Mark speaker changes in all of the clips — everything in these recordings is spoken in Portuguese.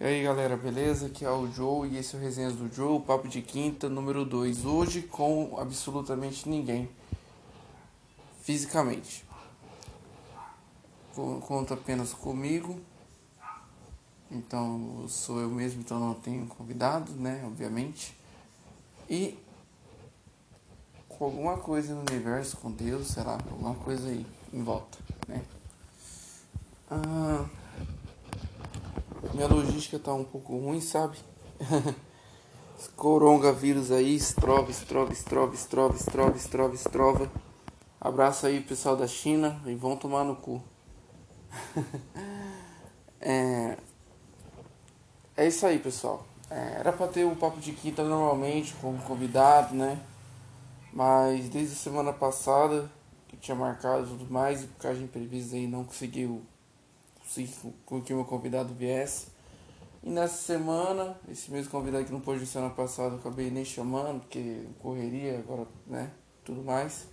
Speaker 1: E aí galera, beleza? Aqui é o Joe e esse é o Resenhas do Joe, Papo de Quinta, número 2. Hoje com absolutamente ninguém, fisicamente. Conta apenas comigo, então sou eu mesmo, então não tenho convidado, né? Obviamente. E com alguma coisa no universo, com Deus, sei lá, alguma coisa aí em volta, né? Ah minha logística tá um pouco ruim, sabe? Coronavírus aí, estrova, estrova, estrova, estrova, estrova, estrova, estrova. Abraço aí pessoal da China e vão tomar no cu. é... é isso aí, pessoal. É, era pra ter o um papo de quinta normalmente com convidado, né? Mas desde a semana passada que tinha marcado tudo mais e por causa de imprevistos aí não conseguiu com que meu convidado viesse. E nessa semana, esse mesmo convidado que não pôde semana passada, eu acabei nem chamando, porque correria agora, né? Tudo mais.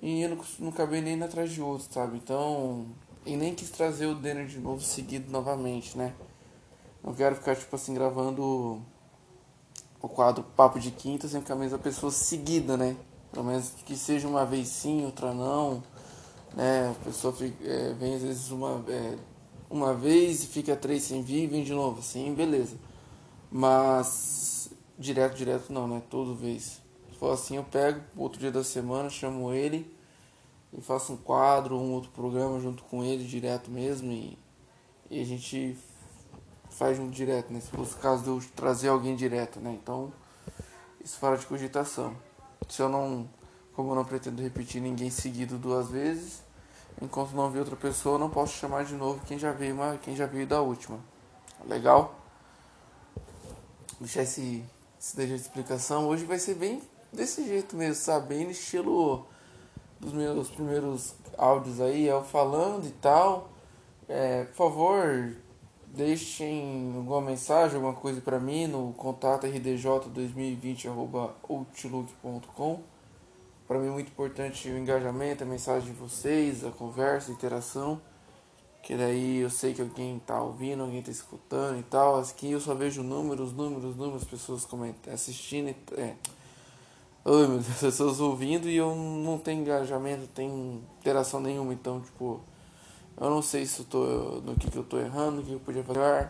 Speaker 1: E eu não, não acabei nem indo atrás de outro, sabe? Então. E nem quis trazer o Denner de novo seguido novamente, né? Não quero ficar, tipo assim, gravando o quadro Papo de Quinta sem com a mesma pessoa seguida, né? Pelo menos que seja uma vez sim, outra não né? A pessoa fica, é, vem às vezes uma, é, uma vez e fica três sem vir e vem de novo, assim, beleza. Mas direto, direto não, né? Toda vez. Se for assim, eu pego outro dia da semana, chamo ele e faço um quadro, um outro programa junto com ele, direto mesmo, e, e a gente faz um direto, né? Se fosse o caso de eu trazer alguém direto, né? Então, isso fora de cogitação. Se eu não como eu não pretendo repetir ninguém seguido duas vezes, enquanto não vi outra pessoa, não posso chamar de novo quem já veio, uma, quem já veio da última. Legal? Deixar esse, esse de explicação. Hoje vai ser bem desse jeito mesmo, sabe? Bem no estilo dos meus primeiros áudios aí, eu falando e tal. É, por favor, deixem alguma mensagem, alguma coisa para mim no contato rdj2020.outlook.com para mim é muito importante o engajamento, a mensagem de vocês, a conversa, a interação. Que daí eu sei que alguém está ouvindo, alguém está escutando e tal. Aqui eu só vejo números, números, números, pessoas comentando, assistindo. É. Ai meu Deus, pessoas ouvindo e eu não tenho engajamento, não tenho interação nenhuma. Então, tipo, eu não sei se eu tô, no que, que eu tô errando, o que eu podia fazer.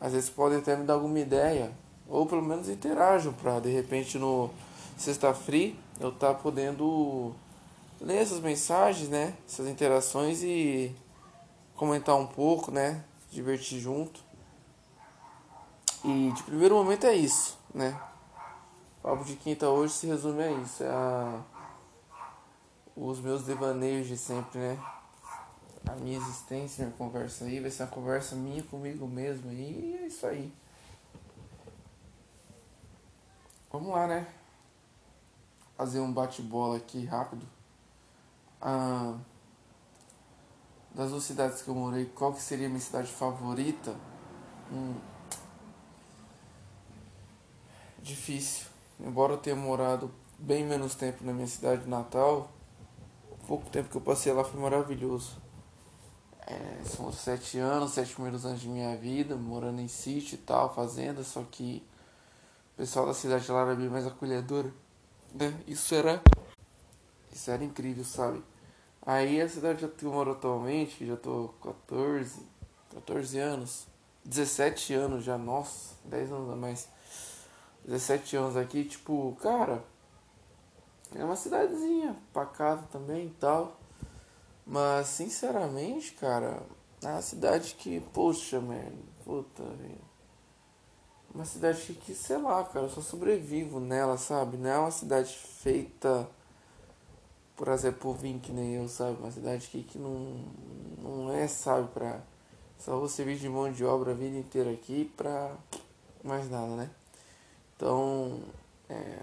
Speaker 1: Às vezes podem até me dar alguma ideia. Ou pelo menos interajam para de repente no sexta free eu estar tá podendo ler essas mensagens, né? Essas interações e comentar um pouco, né? Divertir junto. E de primeiro momento é isso, né? O papo de quinta hoje se resume a isso, é a... os meus devaneios de sempre, né? A minha existência, minha conversa aí, vai ser uma conversa minha comigo mesmo e é isso aí. Vamos lá, né? Fazer um bate-bola aqui rápido. Ah, das duas cidades que eu morei, qual que seria a minha cidade favorita? Hum, difícil. Embora eu tenha morado bem menos tempo na minha cidade natal, o pouco tempo que eu passei lá foi maravilhoso. É, são sete anos, sete primeiros anos de minha vida, morando em sítio e tal, fazenda, só que o pessoal da cidade lá era bem mais acolhedora né? Isso era. Isso era incrível, sabe? Aí a cidade que eu moro atualmente, já tô 14, 14 anos, 17 anos já, nossa, 10 anos a mais. 17 anos aqui, tipo, cara, é uma cidadezinha pacata também e tal. Mas sinceramente, cara, é uma cidade que, poxa, mano, puta, velho uma cidade que, sei lá, cara, eu só sobrevivo nela, sabe? Não é uma cidade feita por exemplo, vir que nem eu, sabe? Uma cidade que, que não, não é, sabe, pra só você vir de mão de obra a vida inteira aqui pra mais nada, né? Então, é.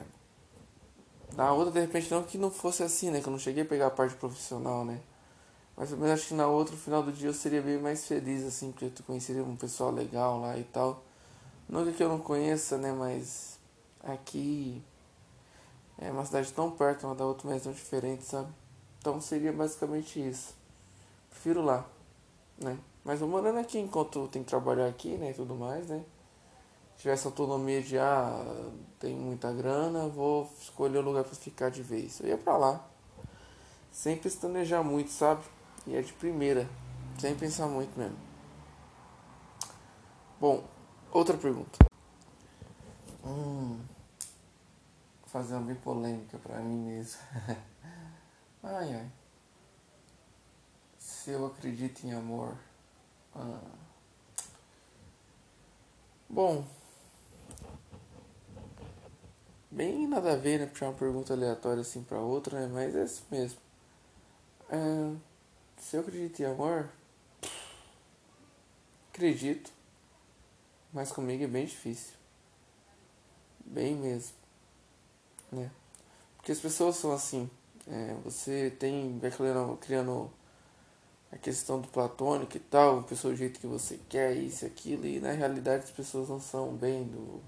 Speaker 1: Na outra, de repente, não que não fosse assim, né? Que eu não cheguei a pegar a parte profissional, né? Mas eu acho que na outra, no final do dia, eu seria bem mais feliz, assim, porque tu conheceria um pessoal legal lá e tal. Não que eu não conheça, né? Mas aqui é uma cidade tão perto uma da outra, mas tão diferente, sabe? Então seria basicamente isso. Prefiro lá, né? Mas vou morando aqui enquanto tem que trabalhar aqui, né, e tudo mais, né. Se tivesse autonomia de, ah, tem muita grana, vou escolher o lugar para ficar de vez. Eu ia pra lá. Sem pestanejar muito, sabe? E é de primeira. Sem pensar muito mesmo. Bom, outra pergunta. Hum, vou fazer uma bem polêmica pra mim mesmo. ai ai. Se eu acredito em amor. Ah. Bom. Bem nada a ver, né? Puxar uma pergunta aleatória assim pra outra, né? Mas é isso mesmo. É, se eu acredito em amor. Acredito. Mas comigo é bem difícil. Bem mesmo. Né? Porque as pessoas são assim. É, você tem. Vai criando, criando a questão do platônico e tal, a pessoa do jeito que você quer, isso e aquilo, e na realidade as pessoas não são bem do,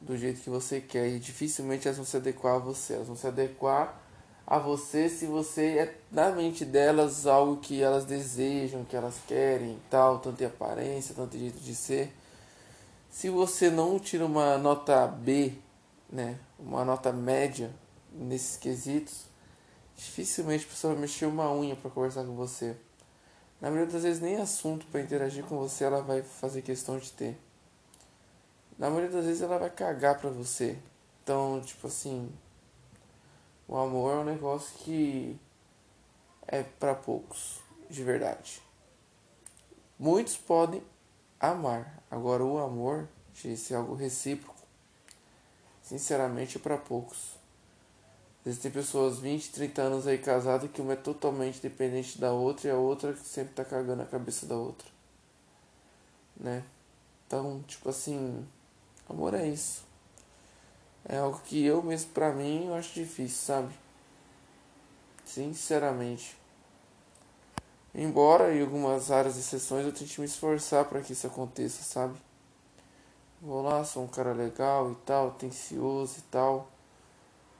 Speaker 1: do jeito que você quer, e dificilmente elas vão se adequar a você, elas vão se adequar a você se você é na mente delas algo que elas desejam, que elas querem e tal, tanto em aparência, tanto em jeito de ser. Se você não tira uma nota B, né, uma nota média nesses quesitos, dificilmente a pessoa vai mexer uma unha para conversar com você. Na maioria das vezes nem assunto para interagir com você ela vai fazer questão de ter. Na maioria das vezes ela vai cagar para você. Então, tipo assim, o amor é um negócio que é para poucos, de verdade. Muitos podem amar, agora o amor, de ser algo recíproco, sinceramente é para poucos. Existem pessoas 20, 30 anos aí casadas que uma é totalmente dependente da outra e a outra que sempre tá cagando a cabeça da outra. Né? Então, tipo assim, amor é isso. É algo que eu mesmo pra mim eu acho difícil, sabe? Sinceramente. Embora em algumas áreas e sessões eu tente me esforçar para que isso aconteça, sabe? Vou lá, sou um cara legal e tal, atencioso e tal.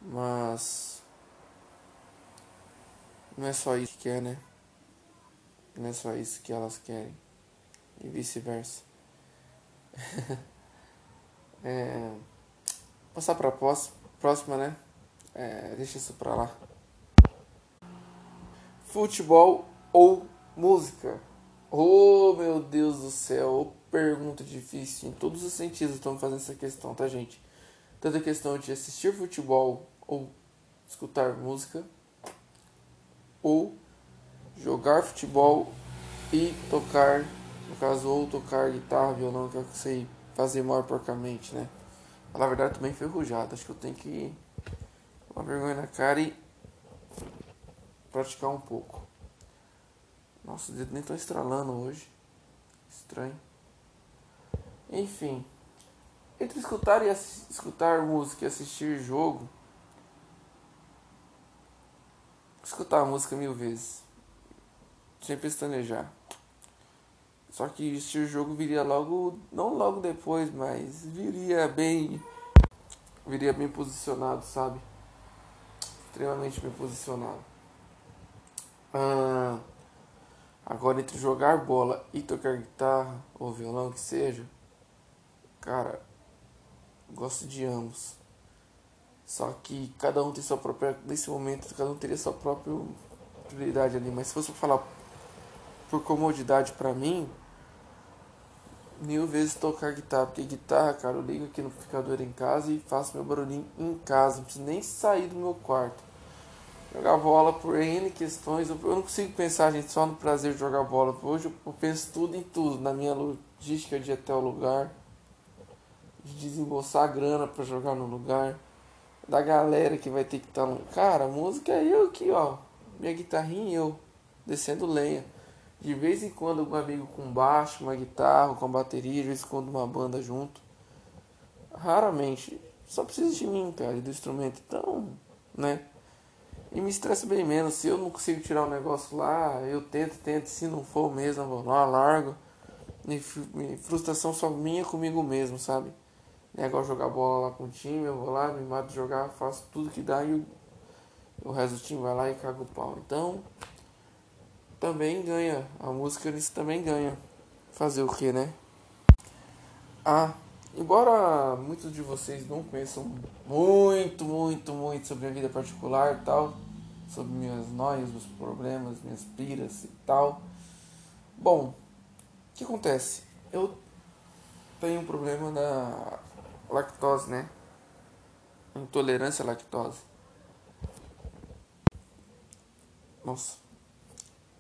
Speaker 1: Mas não é só isso que quer, né? Não é só isso que elas querem. E vice-versa. é, passar para a próxima, né? É, deixa isso pra lá. Futebol ou música? Oh meu Deus do céu, pergunta difícil. Em todos os sentidos estamos fazendo essa questão, tá gente? Tanto a questão de assistir futebol ou escutar música, ou jogar futebol e tocar, no caso, ou tocar guitarra, violão, que é eu sei fazer maior porcamente, né? Na verdade, também enferrujado, acho que eu tenho que uma vergonha na cara e praticar um pouco. Nossa, os dedos nem estão estralando hoje. Estranho. Enfim. Entre escutar e escutar música e assistir jogo, escutar música mil vezes, sem pestanejar. Só que assistir jogo viria logo, não logo depois, mas viria bem, viria bem posicionado, sabe? Extremamente bem posicionado. Ah, agora entre jogar bola e tocar guitarra ou violão que seja, cara, gosto de ambos. Só que cada um tem sua própria. Nesse momento, cada um teria sua própria prioridade ali. Mas se fosse falar por comodidade para mim, mil vezes tocar guitarra. Porque guitarra, cara, eu ligo aqui no amplificador em casa e faço meu barulhinho em casa. Não preciso nem sair do meu quarto. Jogar bola por N questões. Eu não consigo pensar, gente, só no prazer de jogar bola. Hoje eu penso tudo em tudo. Na minha logística de ir até o lugar. De desembolsar grana para jogar no lugar da galera que vai ter que estar no. Cara, a música é eu aqui, ó. Minha guitarrinha e eu. Descendo lenha. De vez em quando algum amigo com baixo, uma guitarra, com bateria, de vez em quando uma banda junto. Raramente. Só precisa de mim, cara, do instrumento. Então, né? E me estressa bem menos. Se eu não consigo tirar o um negócio lá, eu tento, tento. Se não for mesmo, vou lá, largo. E frustração só minha comigo mesmo, sabe? É igual jogar bola lá com o time, eu vou lá, me mato de jogar, faço tudo que dá e o, o resto do time vai lá e caga o pau. Então, também ganha. A música nisso também ganha. Fazer o que, né? Ah, embora muitos de vocês não conheçam muito, muito, muito sobre a vida particular e tal, sobre minhas noias, meus problemas, minhas piras e tal. Bom, o que acontece? Eu tenho um problema da lactose, né? Intolerância à lactose. Nossa,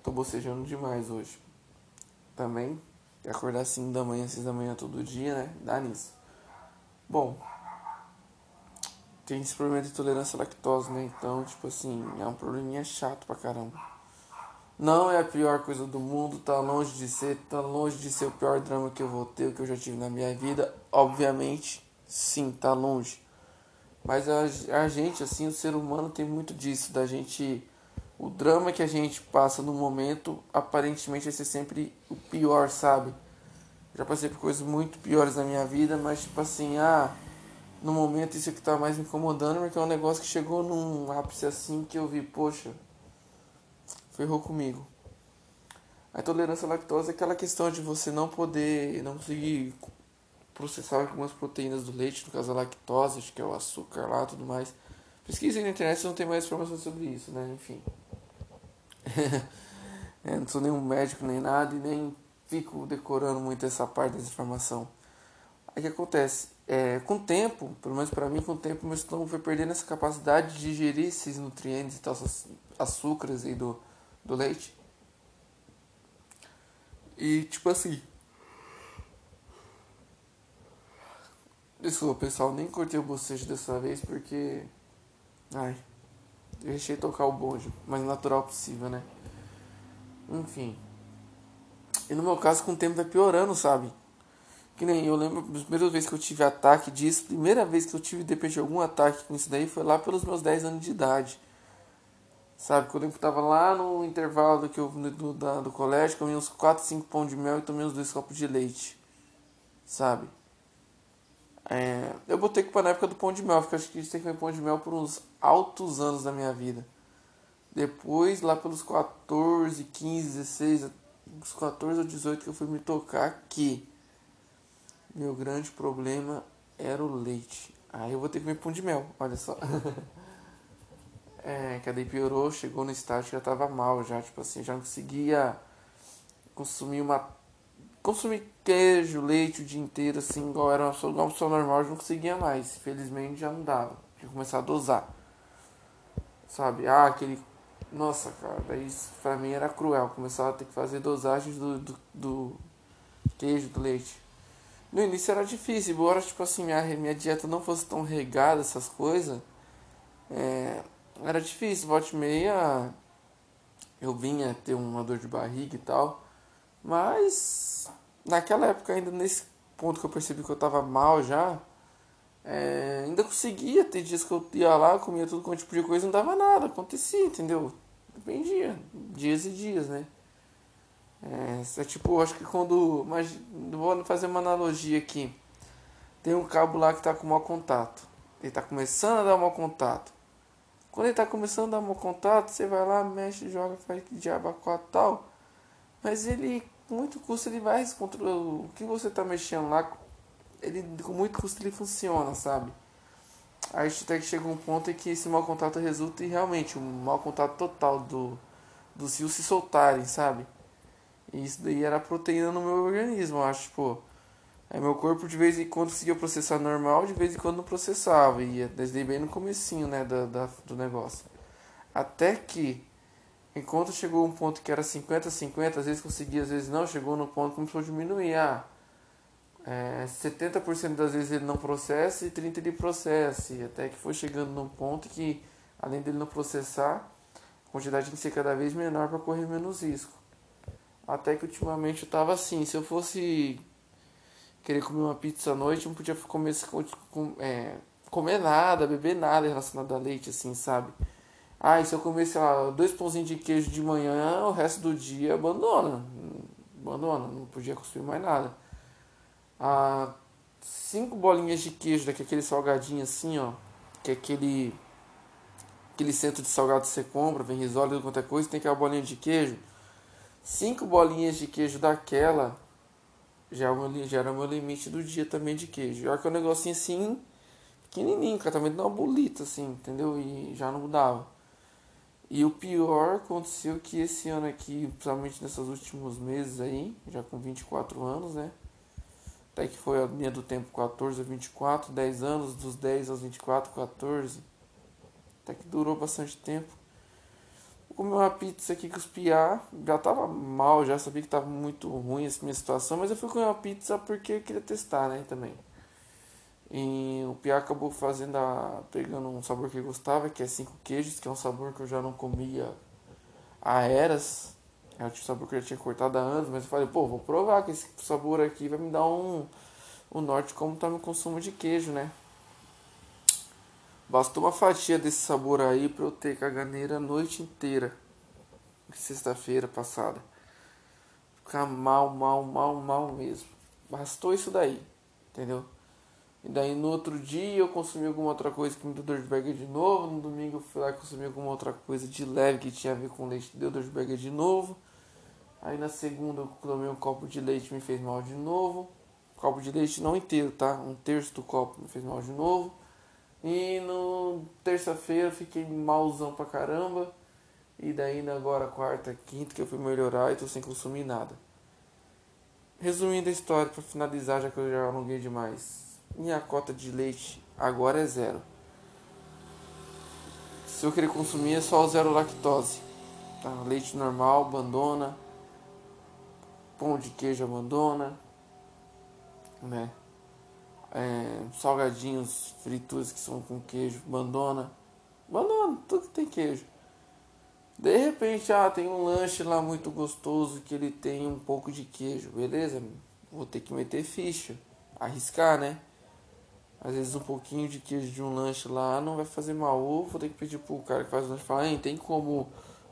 Speaker 1: tô bocejando demais hoje. Também, acordar 5 da manhã, 6 da manhã todo dia, né? Dá nisso. Bom, tem esse problema de intolerância à lactose, né? Então, tipo assim, é um probleminha chato pra caramba. Não é a pior coisa do mundo, tá longe de ser, tá longe de ser o pior drama que eu vou ter, que eu já tive na minha vida. Obviamente, sim, tá longe. Mas a, a gente, assim, o ser humano tem muito disso, da gente. O drama que a gente passa no momento, aparentemente vai ser sempre o pior, sabe? Já passei por coisas muito piores na minha vida, mas tipo assim, ah, no momento isso que tá mais me incomodando, porque é um negócio que chegou num ápice assim que eu vi, poxa, ferrou comigo. A intolerância à lactose é aquela questão de você não poder, não conseguir processar algumas proteínas do leite, no caso a lactose, acho que é o açúcar lá tudo mais. Pesquisem na internet se não tem mais informações sobre isso, né? Enfim. é, não sou nenhum médico nem nada e nem fico decorando muito essa parte dessa informação. Aí que acontece? É, com o tempo, pelo menos para mim, com o tempo, meu estômago foi perdendo essa capacidade de digerir esses nutrientes e tal, essas açúcares aí do, do leite. E tipo assim. Desculpa, pessoal, nem cortei o bocejo dessa vez porque. Ai. Deixei tocar o bonde, mais natural possível, né? Enfim. E no meu caso, com o tempo vai piorando, sabe? Que nem eu lembro, a primeira vez que eu tive ataque disso, primeira vez que eu tive, de repente, algum ataque com isso daí foi lá pelos meus 10 anos de idade. Sabe, quando eu tava lá no intervalo do, que eu, do, da, do colégio, comi uns 4, 5 pão de mel e tomei uns dois copos de leite. Sabe? É, eu botei culpa na época do pão de mel, porque eu acho que a gente tem que comer pão de mel por uns altos anos da minha vida. Depois, lá pelos 14, 15, 16, uns 14 ou 18 que eu fui me tocar que meu grande problema era o leite. Aí eu vou ter que comer pão de mel, olha só. é, que daí piorou, chegou no estágio que já tava mal, já, tipo assim, já não conseguia consumir uma. consumir queijo, leite o dia inteiro, assim, igual era uma, igual uma pessoa normal, eu não conseguia mais. Infelizmente já não dava. Tinha que começar a dosar. Sabe? Ah, aquele nossa, cara, daí isso pra mim era cruel. Começava a ter que fazer dosagens do, do, do queijo, do leite. No início era difícil, embora tipo assim, minha, minha dieta não fosse tão regada, essas coisas. É, era difícil, volta e meia eu vinha ter uma dor de barriga e tal. Mas naquela época ainda nesse ponto que eu percebi que eu tava mal já, é, ainda conseguia ter dias que eu ia lá, comia tudo com tipo de coisa, não dava nada, acontecia, entendeu? Dependia, dias e dias, né? É, é tipo, acho que quando. Mas vou fazer uma analogia aqui. Tem um cabo lá que está com mau contato. Ele está começando a dar mau contato. Quando ele está começando a dar mau contato, você vai lá, mexe, joga, faz que diabo quatro tal. Mas ele, com muito custo, ele vai controlar. O que você está mexendo lá, ele com muito custo ele funciona, sabe? Aí até que chega um ponto em que esse mau contato resulta em realmente um mau contato total do, dos fios se soltarem, sabe? E isso daí era proteína no meu organismo, eu acho, pô. Aí meu corpo de vez em quando conseguia processar normal, de vez em quando não processava. E desde bem no comecinho, né, da, da, do negócio. Até que, enquanto chegou um ponto que era 50-50, às vezes conseguia, às vezes não, chegou no ponto que começou a diminuir. Ah, é, 70% das vezes ele não processa e 30% ele processa. E até que foi chegando num ponto que, além dele não processar, a quantidade tem que ser cada vez menor para correr menos risco. Até que ultimamente eu tava assim, se eu fosse querer comer uma pizza à noite, não podia comer, é, comer nada, beber nada relacionado a leite, assim, sabe? Ah, e se eu comer, sei lá, dois pãozinhos de queijo de manhã, o resto do dia abandona. Abandona, não podia consumir mais nada a cinco bolinhas de queijo daquele salgadinho assim, ó, que é aquele aquele centro de salgado que você compra, vem e qualquer coisa, tem aquela bolinha de queijo. Cinco bolinhas de queijo daquela já, é já era meu limite do dia também de queijo. Já que é um negocinho assim, pequenininho, cara, também uma bolita assim, entendeu? E já não dava. E o pior aconteceu que esse ano aqui, principalmente nesses últimos meses aí, já com 24 anos, né? Até que foi a linha do tempo 14 a 24, 10 anos, dos 10 aos 24, 14. Até que durou bastante tempo. Vou comer uma pizza aqui com os piá. Já tava mal, já sabia que tava muito ruim essa minha situação, mas eu fui comer uma pizza porque eu queria testar, né, também. E o piá acabou fazendo a, pegando um sabor que eu gostava, que é cinco queijos, que é um sabor que eu já não comia há eras. É o sabor que eu já tinha cortado há anos, mas eu falei, pô, vou provar que esse sabor aqui vai me dar um, um norte como tá meu consumo de queijo, né? Bastou uma fatia desse sabor aí pra eu ter caganeira a noite inteira. Sexta-feira passada. Ficar mal, mal, mal, mal mesmo. Bastou isso daí, entendeu? E daí no outro dia eu consumi alguma outra coisa que me deu dor de barriga de novo. No domingo eu fui lá e consumi alguma outra coisa de leve que tinha a ver com leite, deu dor de barriga de novo. Aí na segunda eu tomei um copo de leite me fez mal de novo. Copo de leite não inteiro, tá? Um terço do copo me fez mal de novo. E no terça-feira fiquei malzão pra caramba. E daí agora quarta, quinta que eu fui melhorar e tô sem consumir nada. Resumindo a história para finalizar, já que eu já alonguei demais. Minha cota de leite agora é zero. Se eu querer consumir é só zero lactose. Tá? Leite normal, abandona. Pão de queijo abandona. Né? É, salgadinhos, frituras que são com queijo, abandona. Abandona, tudo que tem queijo. De repente, ah, tem um lanche lá muito gostoso que ele tem um pouco de queijo, beleza? Vou ter que meter ficha, arriscar, né? Às vezes um pouquinho de queijo de um lanche lá não vai fazer mal. Ou vou ter que pedir pro cara que faz o lanche falar, hein, tem como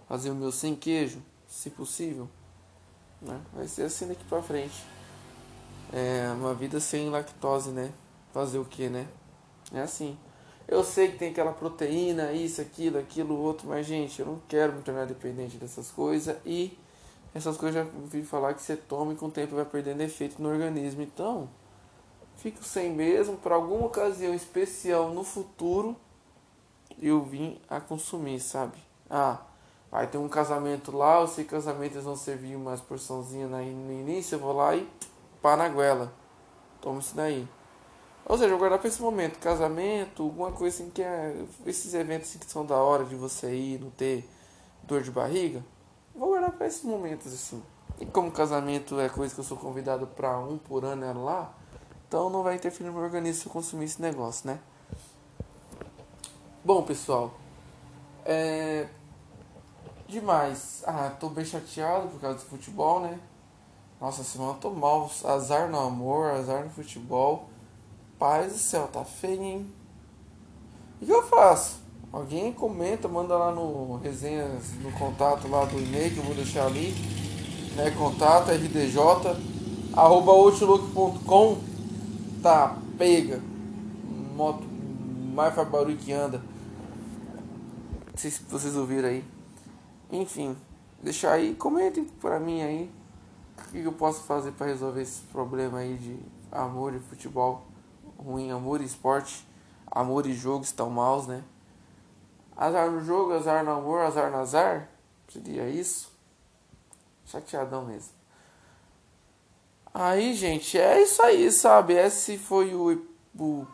Speaker 1: fazer o meu sem queijo, se possível. Né? Vai ser assim daqui pra frente. É uma vida sem lactose, né? Fazer o que, né? É assim. Eu sei que tem aquela proteína, isso, aquilo, aquilo, outro, mas gente, eu não quero me tornar dependente dessas coisas e essas coisas já ouvi falar que você toma e com o tempo vai perdendo efeito no organismo. Então, fico sem mesmo, para alguma ocasião especial no futuro eu vim a consumir, sabe? Ah, vai ter um casamento lá, eu sei que casamento eles vão servir umas porçãozinha no início, eu vou lá e pá na goela. Toma isso daí. Ou seja, guardar para esse momento, casamento, alguma coisa assim que é. Esses eventos assim, que são da hora de você ir, não ter dor de barriga. Vou guardar para esses momentos assim. E como casamento é coisa que eu sou convidado para um por ano é lá, então não vai interferir no meu organismo se eu consumir esse negócio, né? Bom, pessoal. É. Demais. Ah, tô bem chateado por causa do futebol, né? Nossa, semana tô mal. Azar no amor, azar no futebol. Paz do céu, tá feio, hein? O que eu faço? Alguém comenta, manda lá no resenhas, no contato lá do e-mail que eu vou deixar ali. Né? Contato rdj arroba outlook.com tá pega, moto mais faz barulho que anda. Não sei se vocês ouviram aí. Enfim, deixa aí, comentem pra mim aí o que eu posso fazer para resolver esse problema aí de amor e futebol ruim, amor e esporte, amor e jogo estão maus, né? Azar no jogo, azar no amor, azar no azar. Seria isso? Chateadão mesmo. Aí, gente, é isso aí, sabe? Esse foi o, o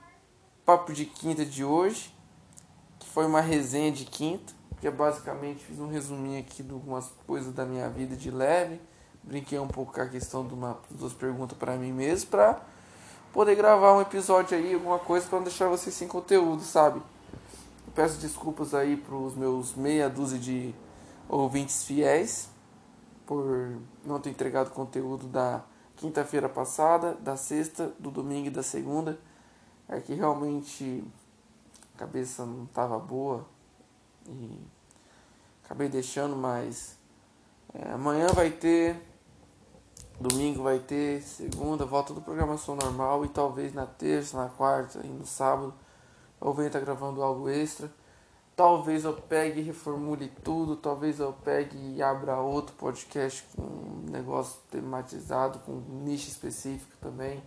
Speaker 1: papo de quinta de hoje, que foi uma resenha de quinta, que é basicamente fiz um resuminho aqui de algumas coisas da minha vida de leve, brinquei um pouco com a questão de uma duas perguntas para mim mesmo, para poder gravar um episódio aí, alguma coisa para não deixar vocês sem conteúdo, sabe? peço desculpas aí pros meus meia dúzia de ouvintes fiéis por não ter entregado conteúdo da quinta-feira passada, da sexta, do domingo e da segunda. É que realmente a cabeça não estava boa e acabei deixando, mas é, amanhã vai ter, domingo vai ter, segunda, volta do programação normal e talvez na terça, na quarta e no sábado eu venha estar gravando algo extra. Talvez eu pegue e reformule tudo, talvez eu pegue e abra outro podcast com um negócio tematizado, com um nicho específico também.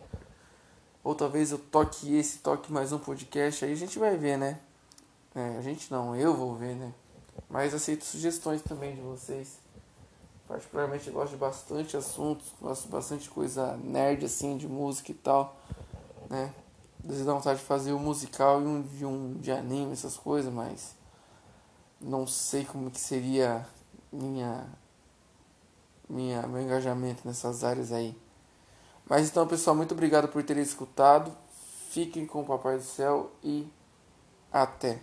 Speaker 1: Ou talvez eu toque esse, toque mais um podcast, aí a gente vai ver, né? É, a gente não, eu vou ver, né? Mas aceito sugestões também de vocês. Particularmente gosto de bastante assuntos, gosto bastante coisa nerd assim, de música e tal, né? Às dá vontade de fazer um musical e um de um de anime, essas coisas, mas não sei como que seria minha minha meu engajamento nessas áreas aí. Mas então, pessoal, muito obrigado por terem escutado. Fiquem com o Papai do Céu e até.